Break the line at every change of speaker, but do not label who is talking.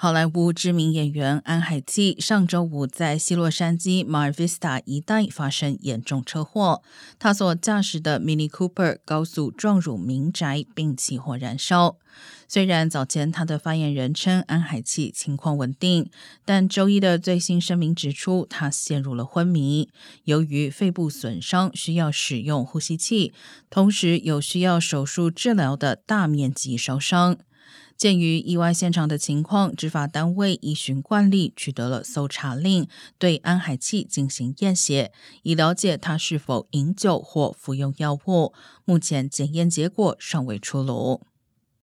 好莱坞知名演员安海契上周五在西洛杉矶马尔 Vista 一带发生严重车祸，他所驾驶的 Mini Cooper 高速撞入民宅并起火燃烧。虽然早前他的发言人称安海契情况稳定，但周一的最新声明指出他陷入了昏迷，由于肺部损伤需要使用呼吸器，同时有需要手术治疗的大面积烧伤。鉴于意外现场的情况，执法单位依循惯例取得了搜查令，对安海器进行验血，以了解他是否饮酒或服用药物。目前检验结果尚未出炉。